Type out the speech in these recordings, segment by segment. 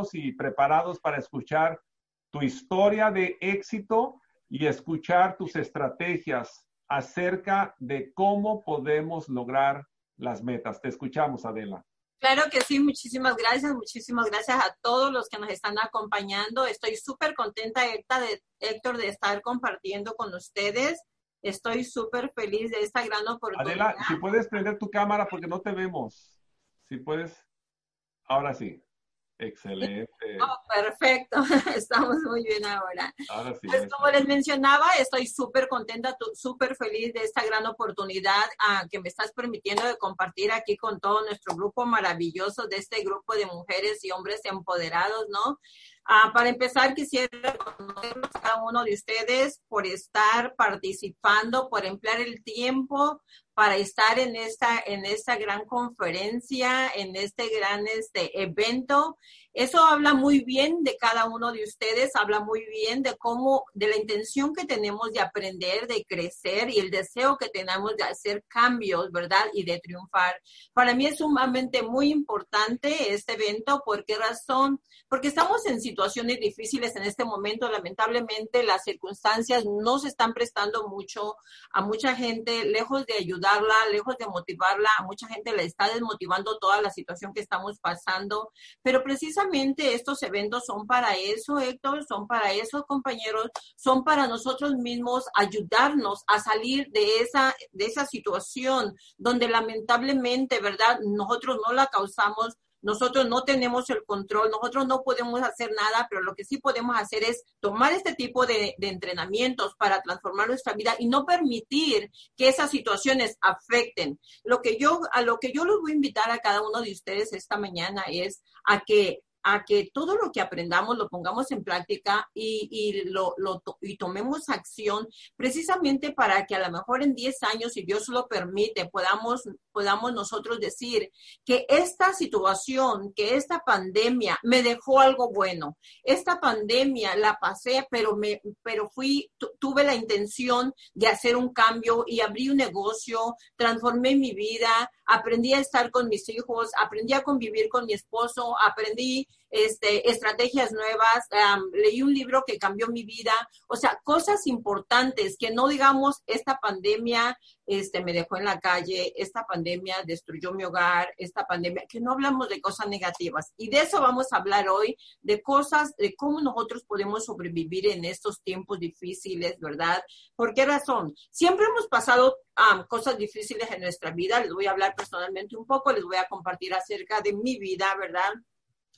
listos y preparados para escuchar tu historia de éxito y escuchar tus estrategias acerca de cómo podemos lograr las metas. Te escuchamos, Adela. Claro que sí, muchísimas gracias, muchísimas gracias a todos los que nos están acompañando. Estoy súper contenta, Héctor, de estar compartiendo con ustedes. Estoy súper feliz de esta gran oportunidad. Adela, si puedes prender tu cámara porque no te vemos. Si puedes, ahora sí. Excelente. Oh, perfecto, estamos muy bien ahora. ahora sí, pues como les mencionaba, estoy súper contenta, súper feliz de esta gran oportunidad uh, que me estás permitiendo de compartir aquí con todo nuestro grupo maravilloso de este grupo de mujeres y hombres empoderados, ¿no? Uh, para empezar, quisiera reconocer a cada uno de ustedes por estar participando, por emplear el tiempo para estar en esta, en esta gran conferencia, en este gran este, evento. Eso habla muy bien de cada uno de ustedes, habla muy bien de cómo, de la intención que tenemos de aprender, de crecer y el deseo que tenemos de hacer cambios, ¿verdad? Y de triunfar. Para mí es sumamente muy importante este evento. ¿Por qué razón? Porque estamos en situaciones difíciles en este momento. Lamentablemente las circunstancias no se están prestando mucho a mucha gente, lejos de ayudarla, lejos de motivarla, a mucha gente le está desmotivando toda la situación que estamos pasando. Pero precisamente estos eventos son para eso, Héctor, son para eso, compañeros, son para nosotros mismos ayudarnos a salir de esa, de esa situación donde lamentablemente, ¿verdad? Nosotros no la causamos, nosotros no tenemos el control, nosotros no podemos hacer nada, pero lo que sí podemos hacer es tomar este tipo de, entrenamientos para transformar nuestra vida y no permitir que esas situaciones afecten. Lo que yo, a lo que yo los voy a invitar a cada uno de ustedes esta mañana es a que a que todo lo que aprendamos lo pongamos en práctica y, y lo, y tomemos acción precisamente para que a lo mejor en 10 años, si Dios lo permite, podamos, podamos nosotros decir que esta situación, que esta pandemia me dejó algo bueno. Esta pandemia la pasé, pero, me, pero fui, tuve la intención de hacer un cambio y abrí un negocio, transformé mi vida, aprendí a estar con mis hijos, aprendí a convivir con mi esposo, aprendí este, estrategias nuevas, leí un libro que cambió mi vida, o sea, cosas importantes que no digamos, esta pandemia este, me dejó en la calle, esta pandemia destruyó mi hogar, esta pandemia, que no hablamos de cosas negativas. Y de eso vamos a hablar hoy, de cosas, de cómo nosotros podemos sobrevivir en estos tiempos difíciles, ¿verdad? ¿Por qué razón? Siempre hemos pasado cosas difíciles en nuestra vida, les voy a hablar personalmente un poco, les voy a compartir acerca de mi vida, ¿verdad?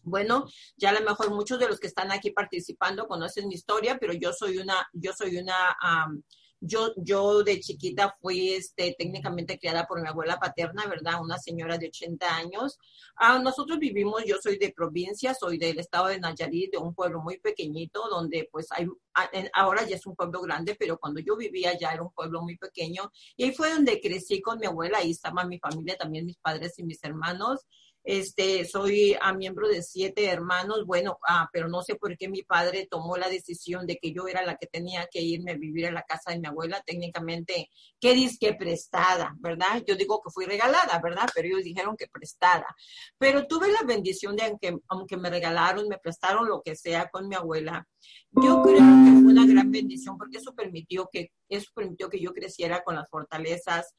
Bueno, ya a lo mejor muchos de los que están aquí participando conocen mi historia, pero yo soy una, yo soy una, yo, yo de chiquita fui este, técnicamente criada por mi abuela paterna, ¿verdad? Una señora de 80 años. Ah, nosotros vivimos, yo soy de provincia, soy del estado de Nayarit, de un pueblo muy pequeñito, donde pues hay, ah, ahora ya es un pueblo grande, pero cuando yo vivía ya era un pueblo muy pequeño. Y ahí fue donde crecí con mi abuela, ahí estaba mi familia, también mis padres y mis hermanos. Este, soy a miembro de siete hermanos, bueno, ah, pero no sé por qué mi padre tomó la decisión de que yo era la que tenía que irme a vivir a la casa de mi abuela, técnicamente, ¿qué que prestada, verdad? Yo digo que fui regalada, ¿verdad? Pero ellos dijeron que prestada. Pero tuve la bendición de que, aunque me regalaron, me prestaron lo que sea con mi abuela, yo creo que fue una gran bendición porque eso permitió que, eso permitió que yo creciera con las fortalezas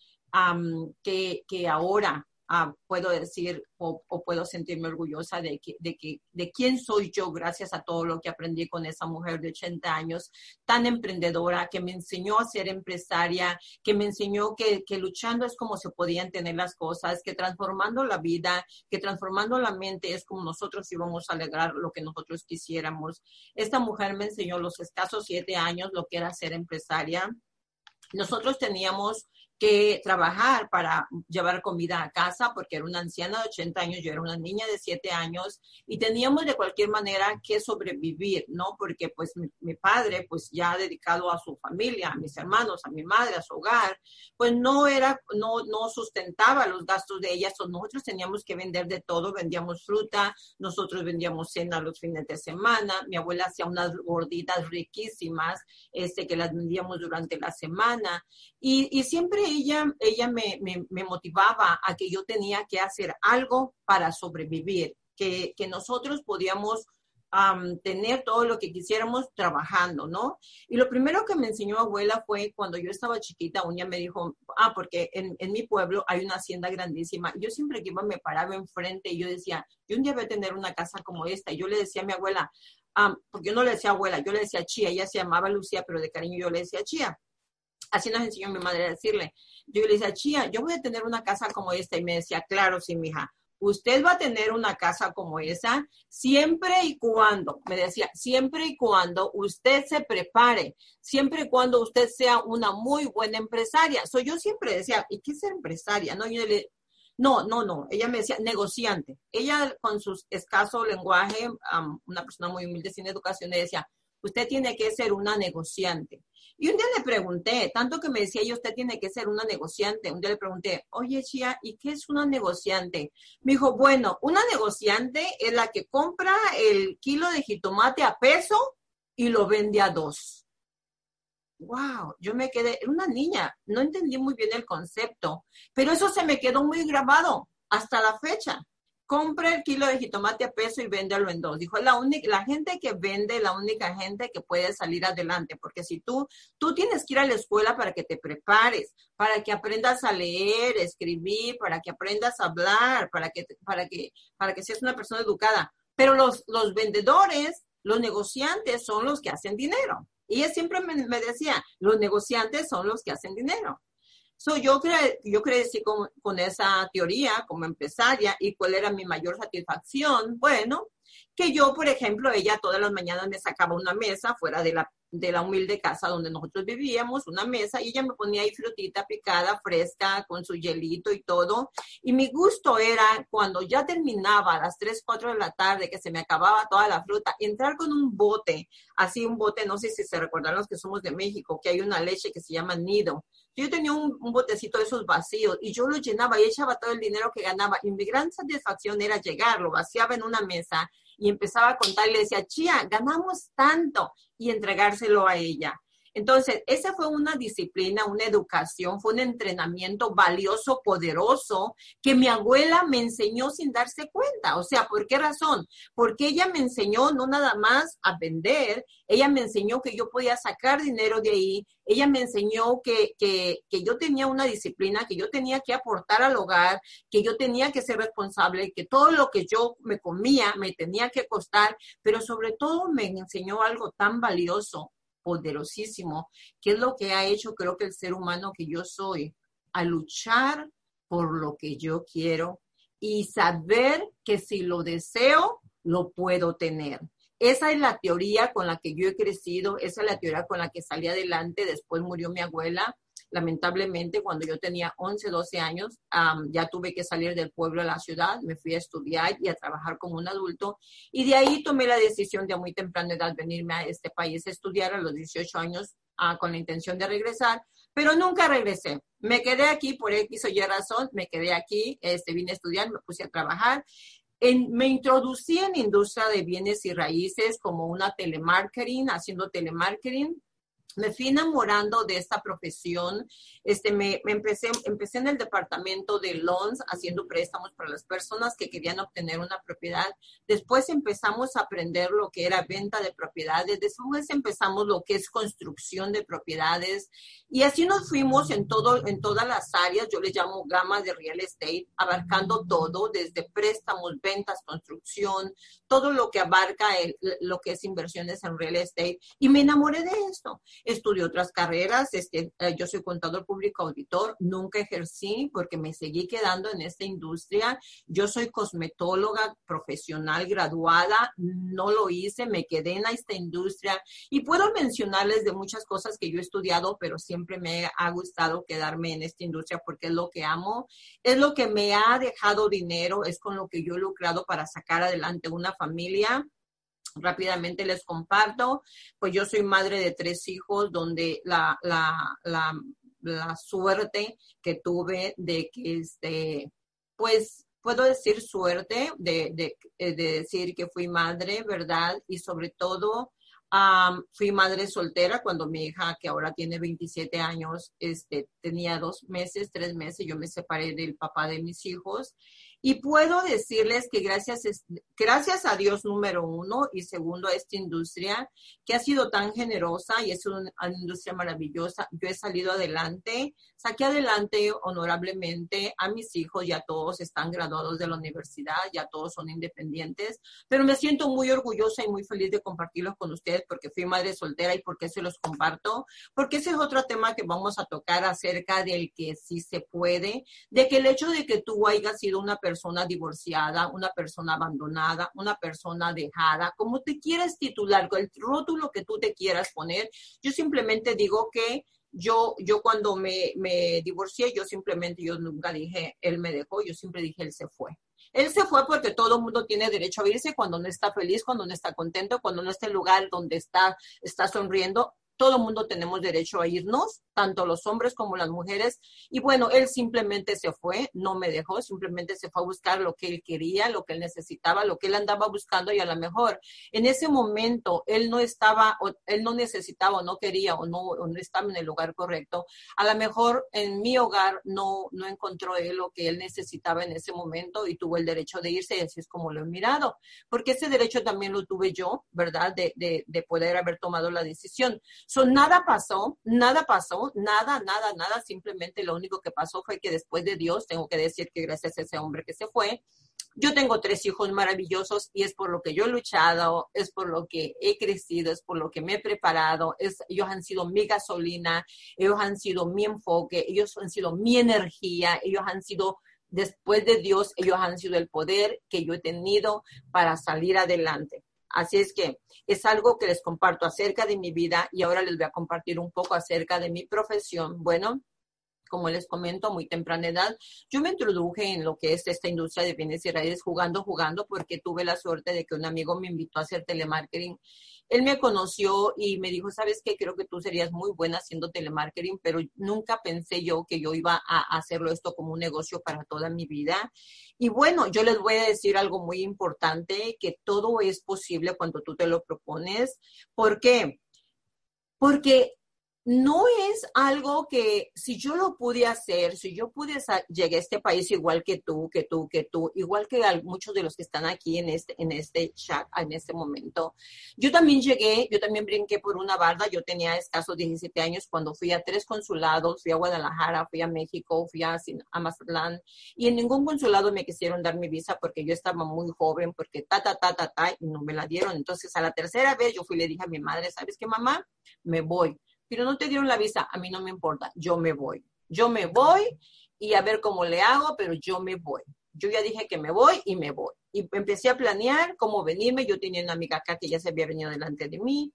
que, que ahora Ah, puedo decir o, puedo sentirme orgullosa de, que, de, que, de quién soy yo gracias a todo lo que aprendí con esa mujer de 80 años, tan emprendedora, que me enseñó a ser empresaria, que me enseñó que, que luchando es como se podían tener las cosas, que transformando la vida, que transformando la mente es como nosotros íbamos a lograr lo que nosotros quisiéramos. Esta mujer me enseñó los escasos siete años lo que era ser empresaria. Nosotros teníamos que trabajar para llevar comida a casa porque era una anciana de 80 años, yo era una niña de 7 años y teníamos de cualquier manera que sobrevivir, ¿no? Porque pues mi, padre pues ya dedicado a su familia, a mis hermanos, a mi madre, a su hogar, pues no era, no, no sustentaba los gastos de ella, nosotros teníamos que vender de todo, vendíamos fruta, nosotros vendíamos cena los fines de semana, mi abuela hacía unas gorditas riquísimas, este, que las vendíamos durante la semana y, y siempre ella, ella me, me, motivaba a que yo tenía que hacer algo para sobrevivir. que, que nosotros podíamos tener todo lo que quisiéramos trabajando, ¿no? Y lo primero que me enseñó abuela fue cuando yo estaba chiquita, un día me dijo, ah, porque en, en mi pueblo hay una hacienda grandísima. Yo siempre que iba me paraba enfrente y yo decía, yo un día voy a tener una casa como esta. Y yo le decía a mi abuela, porque yo no le decía abuela, yo le decía chía, ella se llamaba Lucía, pero de cariño yo le decía chía. Así nos enseñó mi madre a decirle. Yo le decía, chía, yo voy a tener una casa como esta. Y me decía, claro, sí, mija usted va a tener una casa como esa siempre y cuando, me decía, siempre y cuando usted se prepare, siempre y cuando usted sea una muy buena empresaria. So, yo siempre decía, ¿y qué es empresaria? No, yo le, no, no, no, ella me decía negociante. Ella con su escaso lenguaje, una persona muy humilde sin educación, le decía, usted tiene que ser una negociante. Y un día le pregunté, tanto que me decía yo, usted tiene que ser una negociante. Un día le pregunté, oye, Chia, ¿y qué es una negociante? Me dijo, bueno, una negociante es la que compra el kilo de jitomate a peso y lo vende a dos. Wow, yo me quedé, era una niña, no entendí muy bien el concepto, pero eso se me quedó muy grabado hasta la fecha compra el kilo de jitomate a peso y véndelo en dos. Dijo, la única, la gente que vende, la única gente que puede salir adelante, porque si tú, tú tienes que ir a la escuela para que te prepares, para que aprendas a leer, escribir, para que aprendas a hablar, para que, para que, para que seas una persona educada. Pero los, los vendedores, los negociantes son los que hacen dinero. Y ella siempre me, me decía, los negociantes son los que hacen dinero. So, yo, cre yo crecí con, con, esa teoría como empresaria y cuál era mi mayor satisfacción. Bueno, que yo, por ejemplo, ella todas las mañanas me sacaba una mesa fuera de la, de la humilde casa donde nosotros vivíamos, una mesa, y ella me ponía ahí frutita picada, fresca, con su hielito y todo. Y mi gusto era cuando ya terminaba a las 3, 4 de la tarde, que se me acababa toda la fruta, entrar con un bote, así un bote, no sé si se recuerdan los que somos de México, que hay una leche que se llama nido yo tenía un, botecito de esos vacíos y yo lo llenaba y echaba todo el dinero que ganaba. Y mi gran satisfacción era llegar, lo vaciaba en una mesa y empezaba a contar y le decía, Chía, ganamos tanto y entregárselo a ella. Entonces, esa fue una disciplina, una educación, fue un entrenamiento valioso, poderoso, que mi abuela me enseñó sin darse cuenta. O sea, ¿por qué razón? Porque ella me enseñó no nada más a vender, ella me enseñó que yo podía sacar dinero de ahí, ella me enseñó que, que, que yo tenía una disciplina, que yo tenía que aportar al hogar, que yo tenía que ser responsable, que todo lo que yo me comía me tenía que costar, pero sobre todo me enseñó algo tan valioso poderosísimo, que es lo que ha hecho creo que el ser humano que yo soy, a luchar por lo que yo quiero y saber que si lo deseo, lo puedo tener. Esa es la teoría con la que yo he crecido, esa es la teoría con la que salí adelante. Después murió mi abuela lamentablemente cuando yo tenía 11, 12 años, ya tuve que salir del pueblo a la ciudad, me fui a estudiar y a trabajar como un adulto y de ahí tomé la decisión de a muy temprana edad venirme a este país a estudiar a los 18 años ah, con la intención de regresar, pero nunca regresé. Me quedé aquí por X o Y razón, me quedé aquí, este, vine a estudiar, me puse a trabajar. En, me introducí en industria de bienes y raíces como una telemarketing, haciendo telemarketing me fui enamorando de esta profesión. Este, me, empecé, empecé en el departamento de loans haciendo préstamos para las personas que querían obtener una propiedad. Después empezamos a aprender lo que era venta de propiedades. Después empezamos lo que es construcción de propiedades. Y así nos fuimos en, todo, en todas las áreas. Yo les llamo gama de real estate, abarcando todo, desde préstamos, ventas, construcción, todo lo que abarca lo que es inversiones en real estate. Y me enamoré de esto estudié otras carreras, este, eh, yo soy contador público auditor, nunca ejercí porque me seguí quedando en esta industria. Yo soy cosmetóloga profesional graduada, no lo hice, me quedé en esta industria y puedo mencionarles de muchas cosas que yo he estudiado, pero siempre me ha gustado quedarme en esta industria porque es lo que amo, es lo que me ha dejado dinero, es con lo que yo he lucrado para sacar adelante una familia rápidamente les comparto, pues yo soy madre de tres hijos donde la, la, la, suerte que tuve de que, este, pues, puedo decir suerte de, de, de decir que fui madre, ¿verdad? Y sobre todo, fui madre soltera cuando mi hija, que ahora tiene 27 años, este, tenía dos meses, tres meses, yo me separé del papá de mis hijos Y puedo decirles que gracias, gracias a Dios, número uno, y segundo, a esta industria que ha sido tan generosa y es una, industria maravillosa, yo he salido adelante, saqué adelante honorablemente a mis hijos, ya todos están graduados de la universidad, ya todos son independientes, pero me siento muy orgullosa y muy feliz de compartirlos con ustedes porque fui madre soltera y porque se los comparto, porque ese es otro tema que vamos a tocar acerca del que sí se puede, de que el hecho de que tú hayas sido una persona persona divorciada, una persona abandonada, una persona dejada, como te quieras titular, con el rótulo que tú te quieras poner. Yo simplemente digo que yo, yo cuando me, me divorcié, yo simplemente, yo nunca dije, él me dejó, yo siempre dije, él se fue. Él se fue porque todo el mundo tiene derecho a irse cuando no está feliz, cuando no está contento, cuando no está en el lugar donde está, está sonriendo todo el mundo tenemos derecho a irnos, tanto los hombres como las mujeres. Y bueno, él simplemente se fue, no me dejó, simplemente se fue a buscar lo que él quería, lo que él necesitaba, lo que él andaba buscando y a lo mejor en ese momento él no estaba, o él no necesitaba o no quería o no, no estaba en el lugar correcto. A lo mejor en mi hogar no, no encontró él lo que él necesitaba en ese momento y tuvo el derecho de irse y así es como lo he mirado. Porque ese derecho también lo tuve yo, ¿verdad? De, de, de poder haber tomado la decisión. So, nada pasó, nada pasó, nada, nada, nada. Simplemente lo único que pasó fue que después de Dios, tengo que decir que gracias a ese hombre que se fue, yo tengo tres hijos maravillosos y es por lo que yo he luchado, es por lo que he crecido, es por lo que me he preparado, ellos han sido mi gasolina, ellos han sido mi enfoque, ellos han sido mi energía, ellos han sido, después de Dios, ellos han sido el poder que yo he tenido para salir adelante. Así es que es algo que les comparto acerca de mi vida y ahora les voy a compartir un poco acerca de mi profesión. Bueno, como les comento, muy temprana edad, yo me introduje en lo que es esta industria de bienes y raíces jugando, jugando, porque tuve la suerte de que un amigo me invitó a hacer telemarketing él me conoció y me dijo, sabes qué, creo que tú serías muy buena haciendo telemarketing, pero nunca pensé yo que yo iba a hacerlo esto como un negocio para toda mi vida. Y bueno, yo les voy a decir algo muy importante, que todo es posible cuando tú te lo propones. ¿Por qué? Porque no es algo que si yo lo pude hacer, si yo pude llegar a este país igual que tú, que tú, que tú, igual que muchos de los que están aquí en este, en este chat, en este momento, yo también llegué, yo también brinqué por una barda, yo tenía escasos 17 años cuando fui a tres consulados, fui a Guadalajara, fui a México, fui a, a Mazatlán, y en ningún consulado me quisieron dar mi visa porque yo estaba muy joven, porque ta, ta, ta, ta, ta, y no me la dieron. Entonces a la tercera vez yo fui y le dije a mi madre, ¿sabes qué, mamá? Me voy pero no te dieron la visa, a mí no me importa, yo me voy. Yo me voy y a ver cómo le hago, pero yo me voy. Yo ya dije que me voy y me voy. Y empecé a planear cómo venirme. Yo tenía una amiga acá que ya se había venido delante de mí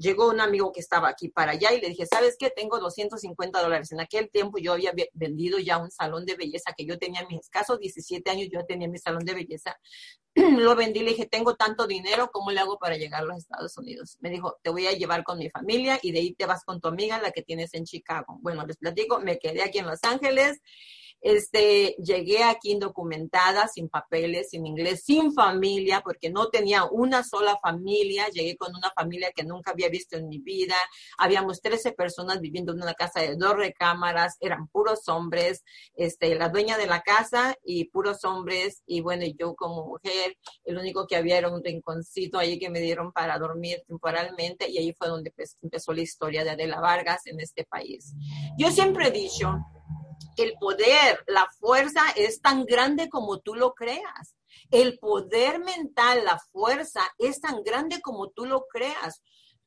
llegó un amigo que estaba aquí para allá y le dije, ¿sabes qué? Tengo 250 dólares. En aquel tiempo yo había vendido ya un salón de belleza que yo tenía mis escasos 17 años, yo tenía mi salón de belleza. Lo vendí, le dije, tengo tanto dinero, ¿cómo le hago para llegar a los Estados Unidos? Me dijo, te voy a llevar con mi familia y de ahí te vas con tu amiga, la que tienes en Chicago. Bueno, les platico, me quedé aquí en Los Ángeles este, llegué aquí indocumentada, sin papeles, sin inglés, sin familia, porque no tenía una sola familia. Llegué con una familia que nunca había visto en mi vida. Habíamos 13 personas viviendo en una casa de dos recámaras, eran puros hombres, este, la dueña de la casa y puros hombres. Y bueno, yo como mujer, el único que había era un rinconcito ahí que me dieron para dormir temporalmente y ahí fue donde pues, empezó la historia de Adela Vargas en este país. Yo siempre he dicho el poder, la fuerza es tan grande como tú lo creas. El poder mental, la fuerza es tan grande como tú lo creas.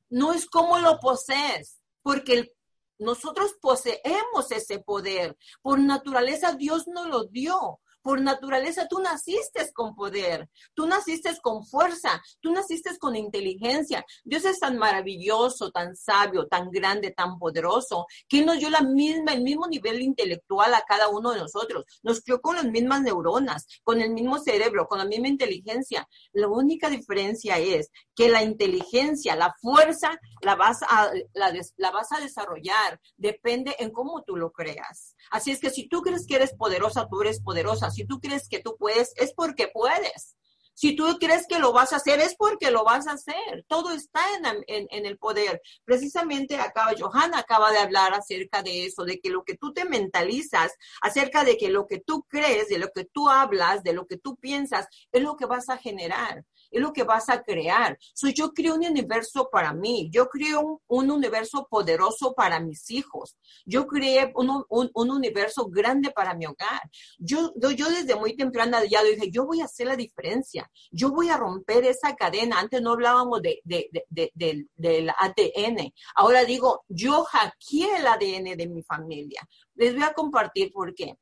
No es como lo posees, porque nosotros poseemos ese poder. Por naturaleza Dios nos lo dio por naturaleza tú naciste con poder, tú naciste con fuerza, tú naciste con inteligencia. Dios es tan maravilloso, tan sabio, tan grande, tan poderoso, que nos dio la misma, el mismo nivel intelectual a cada uno de nosotros. Nos creó con las mismas neuronas, con el mismo cerebro, con la misma inteligencia. La única diferencia es que la inteligencia, la fuerza, la vas a, la, la vas a desarrollar. Depende en cómo tú lo creas. Así es que si tú crees que eres poderosa, tú eres poderosa si tú crees que tú puedes, es porque puedes. Si tú crees que lo vas a hacer, es porque lo vas a hacer. Todo está en, el poder. Precisamente acaba, Johanna acaba de hablar acerca de eso, de que lo que tú te mentalizas, acerca de que lo que tú crees, de lo que tú hablas, de lo que tú piensas, es lo que vas a generar es lo que vas a crear. So, yo creo un universo para mí, yo creo un, universo poderoso para mis hijos, yo creé un, universo grande para mi hogar. Yo, desde muy temprana ya dije, yo voy a hacer la diferencia, yo voy a romper esa cadena. Antes no hablábamos de, del ADN, ahora digo, yo hackeé el ADN de mi familia. Les voy a compartir por qué.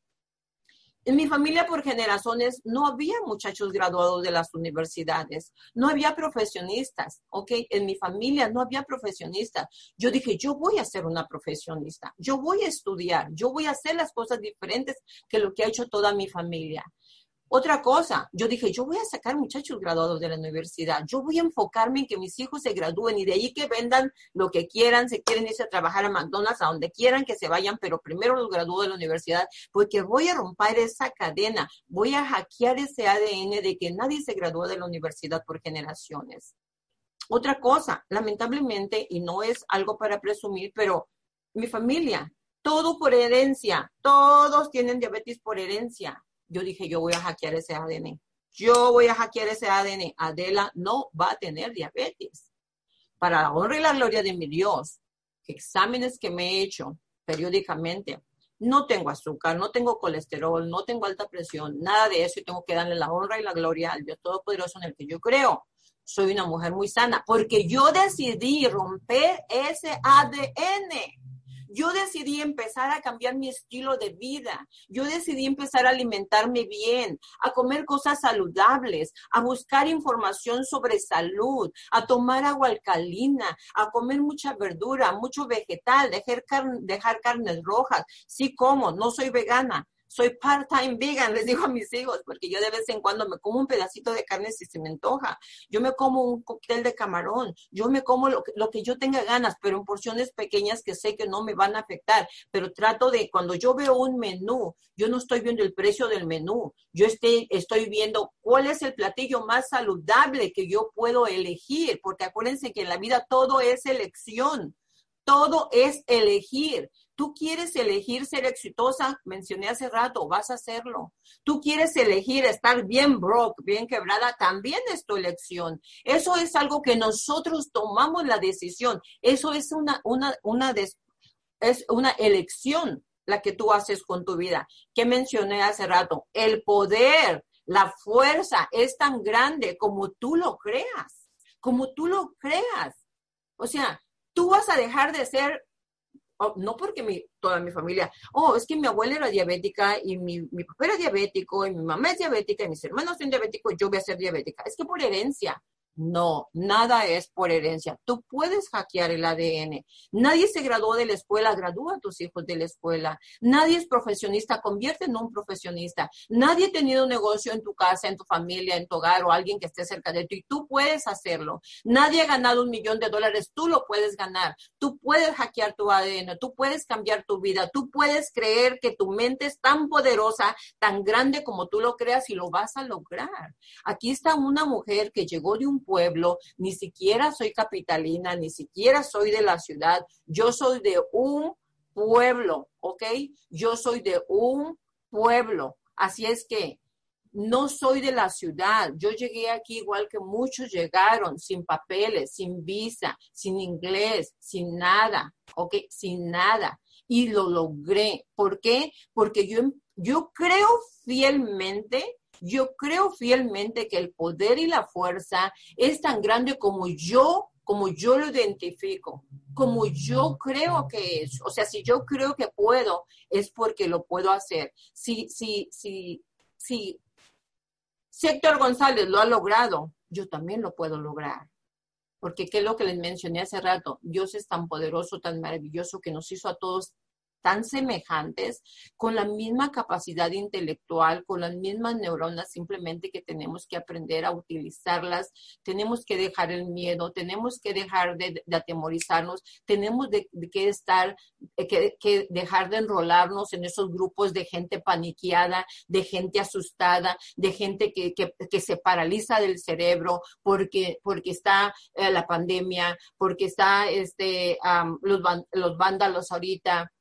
En mi familia por generaciones no había muchachos graduados de las universidades, no había profesionistas, ¿ok? En mi familia no había profesionistas. Yo dije, yo voy a ser una profesionista, yo voy a estudiar, yo voy a hacer las cosas diferentes que lo que ha hecho toda mi familia. Otra cosa, yo dije, yo voy a sacar muchachos graduados de la universidad, yo voy a enfocarme en que mis hijos se gradúen y de ahí que vendan lo que quieran, se quieren irse a trabajar a McDonald's, a donde quieran que se vayan, pero primero los gradúo de la universidad, porque voy a romper esa cadena, voy a hackear ese ADN de que nadie se graduó de la universidad por generaciones. Otra cosa, lamentablemente, y no es algo para presumir, pero mi familia, todo por herencia, todos tienen diabetes por herencia yo dije, yo voy a hackear ese ADN. Yo voy a hackear ese ADN. Adela no va a tener diabetes. Para la honra y la gloria de mi Dios, exámenes que me he hecho periódicamente, no tengo azúcar, no tengo colesterol, no tengo alta presión, nada de eso y tengo que darle la honra y la gloria al Dios Todopoderoso en el que yo creo. Soy una mujer muy sana porque yo decidí romper ese ADN. Yo decidí empezar a cambiar mi estilo de vida. Yo decidí empezar a alimentarme bien, a comer cosas saludables, a buscar información sobre salud, a tomar agua alcalina, a comer mucha verdura, mucho vegetal, dejar, dejar carnes rojas. Sí como, no soy vegana, soy part-time vegan, les digo a mis hijos, porque yo de vez en cuando me como un pedacito de carne si se me antoja. Yo me como un cóctel de camarón, yo me como lo que, lo que yo tenga ganas, pero en porciones pequeñas que sé que no me van a afectar. Pero trato de, cuando yo veo un menú, yo no estoy viendo el precio del menú, yo estoy, estoy viendo cuál es el platillo más saludable que yo puedo elegir, porque acuérdense que en la vida todo es elección. Todo es elegir. Tú quieres elegir ser exitosa, mencioné hace rato, vas a hacerlo. Tú quieres elegir estar bien broke, bien quebrada, también es tu elección. Eso es algo que nosotros tomamos la decisión. Eso es una, una, una, es una elección la que tú haces con tu vida. Que mencioné hace rato, el poder, la fuerza es tan grande como tú lo creas, como tú lo creas. O sea, tú vas a dejar de ser Oh, no porque mi, toda mi familia, oh, es que mi abuela era diabética y mi, mi papá era diabético y mi mamá es diabética y mis hermanos son diabéticos, yo voy a ser diabética. Es que por herencia, no, nada es por herencia. Tú puedes hackear el ADN. Nadie se graduó de la escuela, gradúa a tus hijos de la escuela. Nadie es profesionista, convierte en un profesionista. Nadie ha tenido un negocio en tu casa, en tu familia, en tu hogar o alguien que esté cerca de ti tú puedes hacerlo. Nadie ha ganado un millón de dólares, tú lo puedes ganar. Tú puedes hackear tu ADN, tú puedes cambiar tu vida, tú puedes creer que tu mente es tan poderosa, tan grande como tú lo creas y lo vas a lograr. Aquí está una mujer que llegó de un pueblo, ni siquiera soy capitalina, ni siquiera soy de la ciudad, yo soy de un pueblo, ¿ok? Yo soy de un pueblo. Así es que no soy de la ciudad. Yo llegué aquí igual que muchos llegaron, sin papeles, sin visa, sin inglés, sin nada, ¿ok? Sin nada. Y lo logré. ¿Por qué? Porque yo, yo creo fielmente yo creo fielmente que el poder y la fuerza es tan grande como yo, como yo lo identifico, como yo creo que es. O sea, si yo creo que puedo, es porque lo puedo hacer. Si, si, si, si, si Héctor González lo ha logrado, yo también lo puedo lograr. Porque qué es lo que les mencioné hace rato, Dios es tan poderoso, tan maravilloso que nos hizo a todos tan semejantes, con la misma capacidad intelectual, con las mismas neuronas, simplemente que tenemos que aprender a utilizarlas, tenemos que dejar el miedo, tenemos que dejar de, atemorizarnos, tenemos que estar, eh, que, dejar de enrolarnos en esos grupos de gente paniqueada, de gente asustada, de gente que, que se paraliza del cerebro porque, porque está eh, la pandemia, porque está este, los, los vándalos ahorita.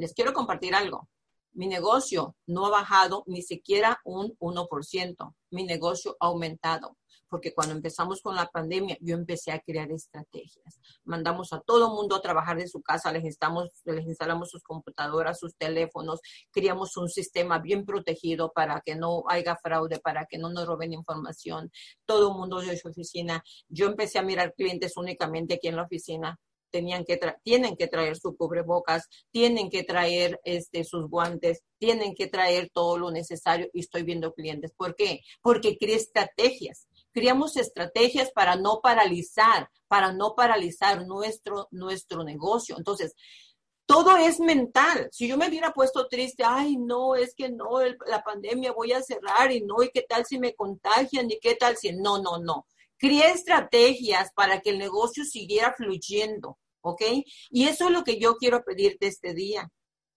Les quiero compartir algo. Mi negocio no ha bajado ni siquiera un 1%. Mi negocio ha aumentado porque cuando empezamos con la pandemia, yo empecé a crear estrategias. Mandamos a todo mundo a trabajar de su casa, les, les instalamos sus computadoras, sus teléfonos, creamos un sistema bien protegido para que no haya fraude, para que no nos roben información. Todo el mundo de su oficina. Yo empecé a mirar clientes únicamente aquí en la oficina tenían que tienen que traer su cubrebocas, tienen que traer este, sus guantes, tienen que traer todo lo necesario y estoy viendo clientes. ¿Por qué? Porque creé estrategias. Creamos estrategias para no paralizar, para no paralizar nuestro, nuestro negocio. Entonces, todo es mental. Si yo me hubiera puesto triste, ay, no, es que no, la pandemia voy a cerrar y no, y qué tal si me contagian y qué tal si, no, no, no. Creé estrategias para que el negocio siguiera fluyendo, ¿ok? Y eso es lo que yo quiero pedirte este día.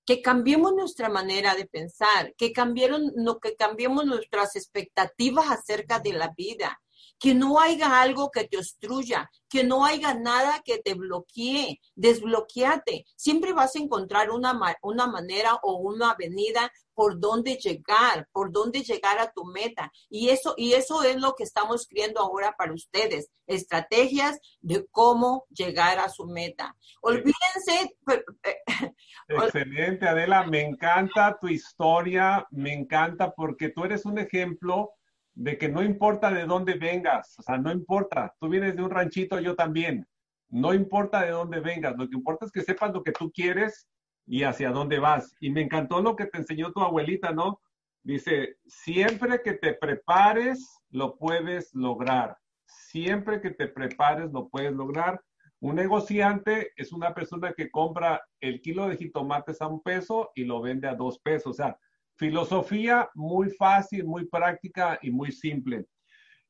Que cambiemos nuestra manera de pensar, que, cambiaron, que cambiemos nuestras expectativas acerca de la vida, que no haya algo que te obstruya, que no haya nada que te bloquee, desbloqueate. Siempre vas a encontrar una, una manera o una avenida por donde llegar, por donde llegar a tu meta. Y eso, y eso es lo que estamos creando ahora para ustedes, estrategias de cómo llegar a su meta. Olvídense. Excelente, Adela, me encanta tu historia, me encanta porque tú eres un ejemplo de que no importa de dónde vengas, o sea, no importa, tú vienes de un ranchito, yo también, no importa de dónde vengas, lo que importa es que sepas lo que tú quieres y hacia dónde vas. Y me encantó lo que te enseñó tu abuelita, ¿no? Dice, siempre que te prepares, lo puedes lograr. Siempre que te prepares, lo puedes lograr. Un negociante es una persona que compra el kilo de jitomates a un peso y lo vende a dos pesos. O sea, Filosofía muy fácil, muy práctica y muy simple.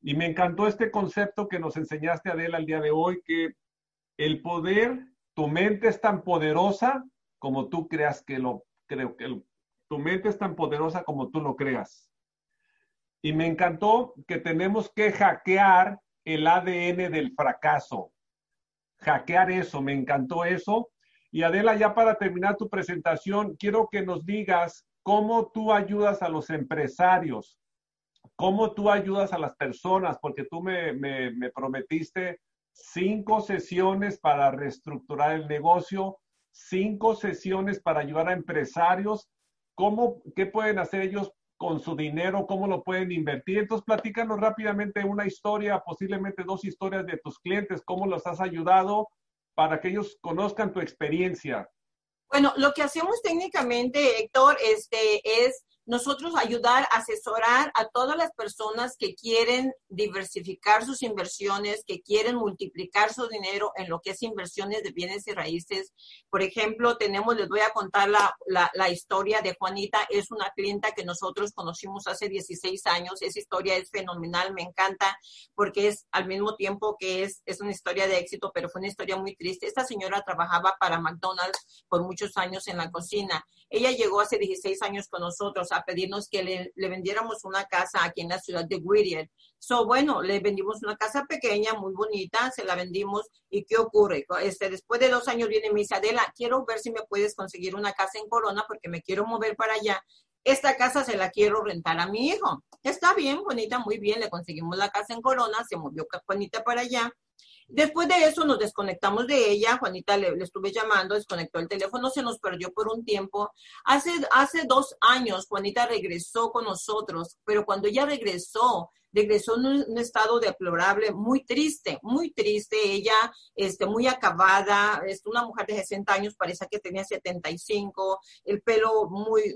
Y me encantó este concepto que nos enseñaste, Adela, el día de hoy, que el poder, tu mente es tan poderosa como tú creas que lo, creo que tu mente es tan poderosa como tú lo creas. Y me encantó que tenemos que hackear el ADN del fracaso. Hackear eso, me encantó eso. Y Adela, ya para terminar tu presentación, quiero que nos digas cómo tú ayudas a los empresarios, cómo tú ayudas a las personas, porque tú me, prometiste cinco sesiones para reestructurar el negocio, cinco sesiones para ayudar a empresarios, cómo, qué pueden hacer ellos con su dinero, cómo lo pueden invertir. Entonces, platícanos rápidamente una historia, posiblemente dos historias de tus clientes, cómo los has ayudado para que ellos conozcan tu experiencia. Bueno, lo que hacemos técnicamente, Héctor, este, es nosotros ayudar, asesorar a todas las personas que quieren diversificar sus inversiones, que quieren multiplicar su dinero en lo que es inversiones de bienes y raíces. Por ejemplo, tenemos, les voy a contar la, la, historia de Juanita, es una clienta que nosotros conocimos hace 16 años. Esa historia es fenomenal, me encanta, porque es al mismo tiempo que es, es una historia de éxito, pero fue una historia muy triste. Esta señora trabajaba para McDonald's por muchos años en la cocina. Ella llegó hace 16 años con nosotros a pedirnos que le, vendiéramos una casa aquí en la ciudad de Whittier. So, bueno, le vendimos una casa pequeña, muy bonita, se la vendimos. ¿Y qué ocurre? Este, después de dos años viene y me dice, Adela, quiero ver si me puedes conseguir una casa en Corona porque me quiero mover para allá. Esta casa se la quiero rentar a mi hijo. Está bien, bonita, muy bien, le conseguimos la casa en Corona, se movió Juanita para allá. Después de eso nos desconectamos de ella, Juanita le, estuve llamando, desconectó el teléfono, se nos perdió por un tiempo. Hace, hace dos años Juanita regresó con nosotros, pero cuando ella regresó, regresó en un, estado deplorable, muy triste, muy triste, ella este, muy acabada, es una mujer de 60 años, parece que tenía 75, el pelo muy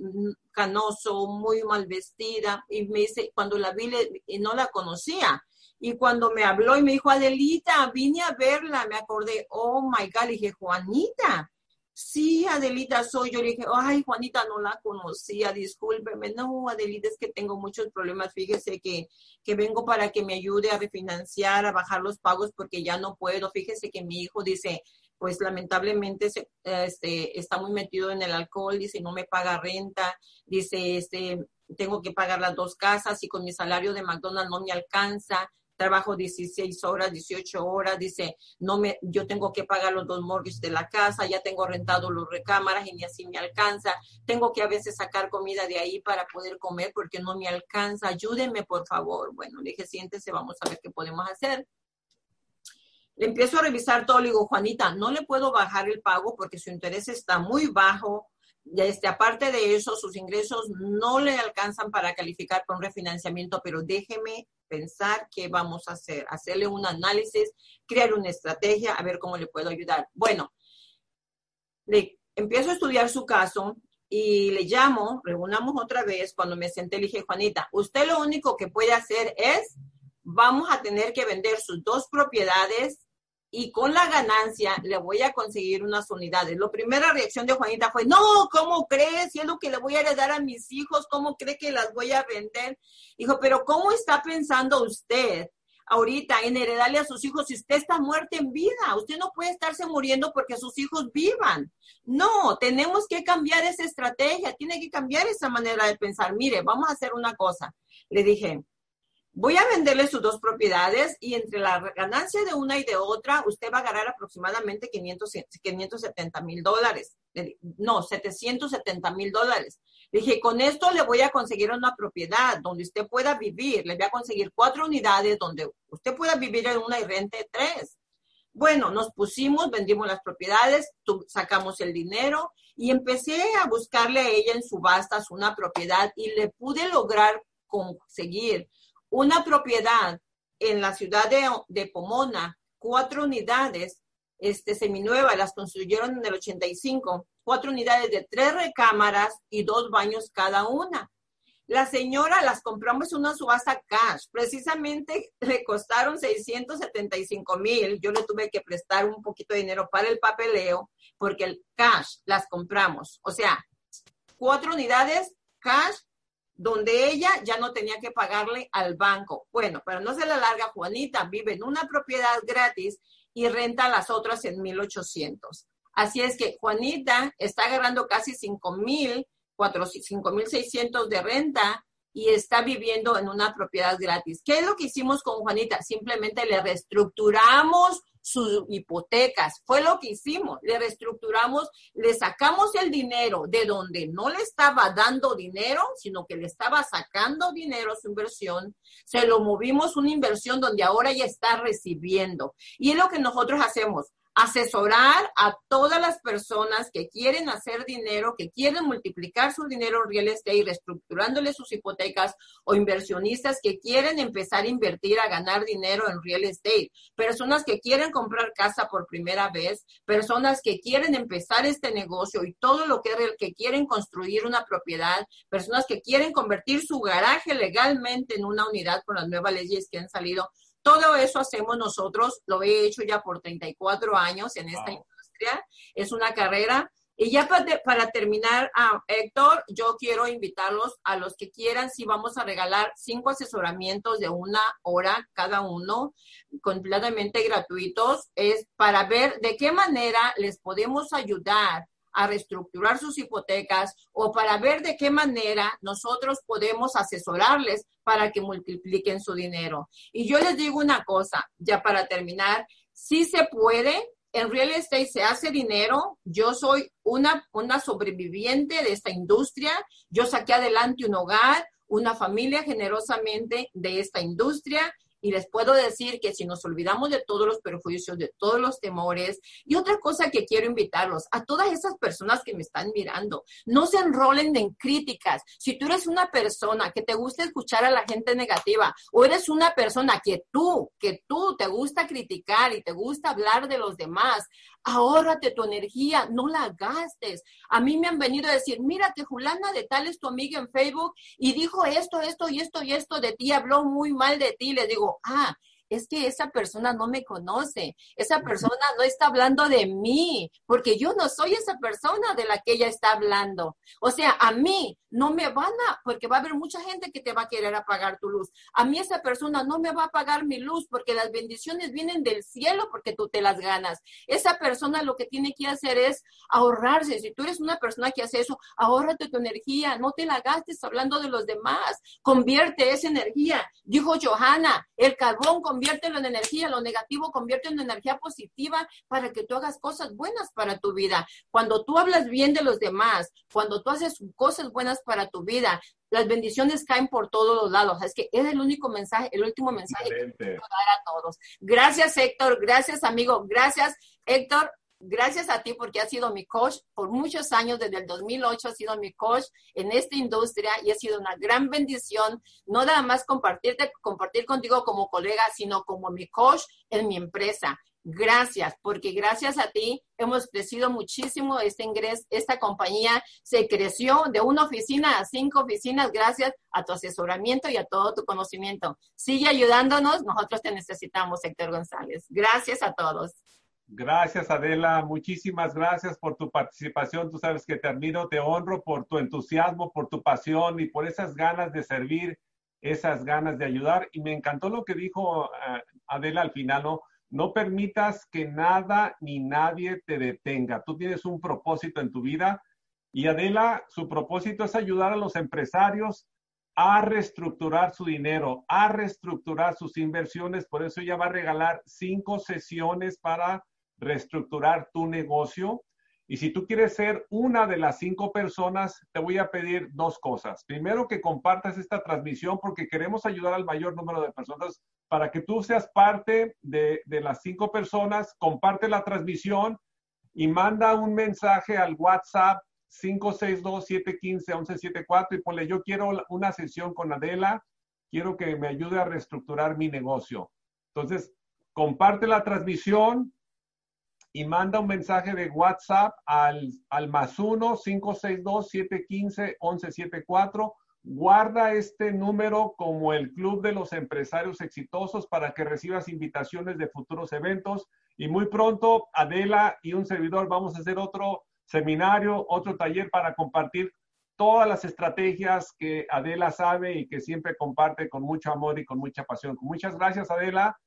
canoso, muy mal vestida, y me dice, cuando la vi, y no la conocía, y cuando me habló y me dijo, Adelita, vine a verla, me acordé, oh my God, le dije, Juanita, sí, Adelita soy. Yo le dije, ay, Juanita, no la conocía, discúlpeme. No, Adelita, es que tengo muchos problemas. Fíjese que, que vengo para que me ayude a refinanciar, a bajar los pagos porque ya no puedo. Fíjese que mi hijo dice, pues lamentablemente se, este, está muy metido en el alcohol, dice, no me paga renta, dice, este, tengo que pagar las dos casas y con mi salario de McDonald's no me alcanza trabajo 16 horas, 18 horas, dice, no me, yo tengo que pagar los dos mortgages de la casa, ya tengo rentado los recámaras y ni así me alcanza, tengo que a veces sacar comida de ahí para poder comer porque no me alcanza, ayúdenme por favor. Bueno, le dije, siéntese, vamos a ver qué podemos hacer. Le empiezo a revisar todo, le digo, Juanita, no le puedo bajar el pago porque su interés está muy bajo, este, aparte de eso, sus ingresos no le alcanzan para calificar con refinanciamiento, pero déjeme pensar qué vamos a hacer, hacerle un análisis, crear una estrategia, a ver cómo le puedo ayudar. Bueno, le empiezo a estudiar su caso y le llamo, reunamos otra vez, cuando me senté le dije, Juanita, usted lo único que puede hacer es, vamos a tener que vender sus dos propiedades y con la ganancia le voy a conseguir unas unidades. La primera reacción de Juanita fue, no, ¿cómo crees? Si es lo que le voy a heredar a mis hijos, ¿cómo cree que las voy a vender? Dijo, pero ¿cómo está pensando usted ahorita en heredarle a sus hijos si usted está muerto en vida? Usted no puede estarse muriendo porque sus hijos vivan. No, tenemos que cambiar esa estrategia, tiene que cambiar esa manera de pensar. Mire, vamos a hacer una cosa. Le dije, voy a venderle sus dos propiedades y entre la ganancia de una y de otra, usted va a ganar aproximadamente 500, 570 mil dólares. No, 770 mil dólares. Dije, con esto le voy a conseguir una propiedad donde usted pueda vivir. Le voy a conseguir cuatro unidades donde usted pueda vivir en una y rente tres. Bueno, nos pusimos, vendimos las propiedades, sacamos el dinero y empecé a buscarle a ella en subastas una propiedad y le pude lograr conseguir una propiedad en la ciudad de, Pomona, cuatro unidades este, seminuevas, las construyeron en el 85, cuatro unidades de tres recámaras y dos baños cada una. La señora las compramos una subasta cash. Precisamente le costaron 675 mil. Yo le tuve que prestar un poquito de dinero para el papeleo porque el cash las compramos. O sea, cuatro unidades cash donde ella ya no tenía que pagarle al banco. Bueno, pero no se la larga, Juanita vive en una propiedad gratis y renta las otras en 1800. Así es que Juanita está agarrando casi 5000, 5600 de renta y está viviendo en una propiedad gratis. ¿Qué es lo que hicimos con Juanita? Simplemente le reestructuramos sus hipotecas. Fue lo que hicimos. Le reestructuramos, le sacamos el dinero de donde no le estaba dando dinero, sino que le estaba sacando dinero su inversión. Se lo movimos una inversión donde ahora ya está recibiendo. Y es lo que nosotros hacemos asesorar a todas las personas que quieren hacer dinero, que quieren multiplicar su dinero en real estate, reestructurándole sus hipotecas o inversionistas que quieren empezar a invertir, a ganar dinero en real estate, personas que quieren comprar casa por primera vez, personas que quieren empezar este negocio y todo lo que, que quieren construir una propiedad, personas que quieren convertir su garaje legalmente en una unidad con las nuevas leyes que han salido. Todo eso hacemos nosotros, lo he hecho ya por 34 años en esta industria, es una carrera. Y ya para, terminar, ah, Héctor, yo quiero invitarlos a los que quieran, si vamos a regalar cinco asesoramientos de una hora cada uno, completamente gratuitos, es para ver de qué manera les podemos ayudar a reestructurar sus hipotecas o para ver de qué manera nosotros podemos asesorarles para que multipliquen su dinero. Y yo les digo una cosa, ya para terminar, si se puede, en real estate se hace dinero. Yo soy una, una sobreviviente de esta industria. Yo saqué adelante un hogar, una familia generosamente de esta industria y les puedo decir que si nos olvidamos de todos los perjuicios, de todos los temores, y otra cosa que quiero invitarlos a todas esas personas que me están mirando, no se enrolen en críticas. Si tú eres una persona que te gusta escuchar a la gente negativa, o eres una persona que tú, que tú te gusta criticar y te gusta hablar de los demás, ahórrate tu energía, no la gastes. A mí me han venido a decir, mira que Julana de tal es tu amiga en Facebook y dijo esto, esto y esto y esto de ti, habló muy mal de ti. Le digo, ah, es que esa persona no me conoce, esa persona no está hablando de mí, porque yo no soy esa persona de la que ella está hablando. O sea, a mí no me van a, porque va a haber mucha gente que te va a querer apagar tu luz. A mí esa persona no me va a apagar mi luz porque las bendiciones vienen del cielo porque tú te las ganas. Esa persona lo que tiene que hacer es ahorrarse. Si tú eres una persona que hace eso, ahórrate tu energía, no te la gastes hablando de los demás, convierte esa energía. Dijo Johanna, el carbón conviértelo en energía, lo negativo convierte en energía positiva para que tú hagas cosas buenas para tu vida. Cuando tú hablas bien de los demás, cuando tú haces cosas buenas para tu vida, las bendiciones caen por todos los lados. Es que es el único mensaje, el último mensaje que quiero dar a todos. Gracias, Héctor. Gracias, amigo. Gracias, Héctor gracias a ti porque has sido mi coach por muchos años, desde el 2008 has sido mi coach en esta industria y ha sido una gran bendición, no nada más compartirte, compartir contigo como colega, sino como mi coach en mi empresa. Gracias, porque gracias a ti hemos crecido muchísimo. Este ingreso, esta compañía se creció de una oficina a cinco oficinas gracias a tu asesoramiento y a todo tu conocimiento. Sigue ayudándonos, nosotros te necesitamos, Héctor González. Gracias a todos. Gracias, Adela. Muchísimas gracias por tu participación. Tú sabes que te admiro, te honro por tu entusiasmo, por tu pasión y por esas ganas de servir, esas ganas de ayudar. Y me encantó lo que dijo eh, Adela al final, ¿no? No permitas que nada ni nadie te detenga. Tú tienes un propósito en tu vida y Adela, su propósito es ayudar a los empresarios a reestructurar su dinero, a reestructurar sus inversiones. Por eso ella va a regalar cinco sesiones para reestructurar tu negocio. Y si tú quieres ser una de las cinco personas, te voy a pedir dos cosas. Primero, que compartas esta transmisión porque queremos ayudar al mayor número de personas. Para que tú seas parte de, las cinco personas, comparte la transmisión y manda un mensaje al WhatsApp 562-715-1174 y ponle, yo quiero una sesión con Adela, quiero que me ayude a reestructurar mi negocio. Entonces, comparte la transmisión, y manda un mensaje de WhatsApp al, al más 1-562-715-1174. Guarda este número como el Club de los Empresarios Exitosos para que recibas invitaciones de futuros eventos. Y muy pronto, Adela y un servidor vamos a hacer otro seminario, otro taller para compartir todas las estrategias que Adela sabe y que siempre comparte con mucho amor y con mucha pasión. Muchas gracias, Adela.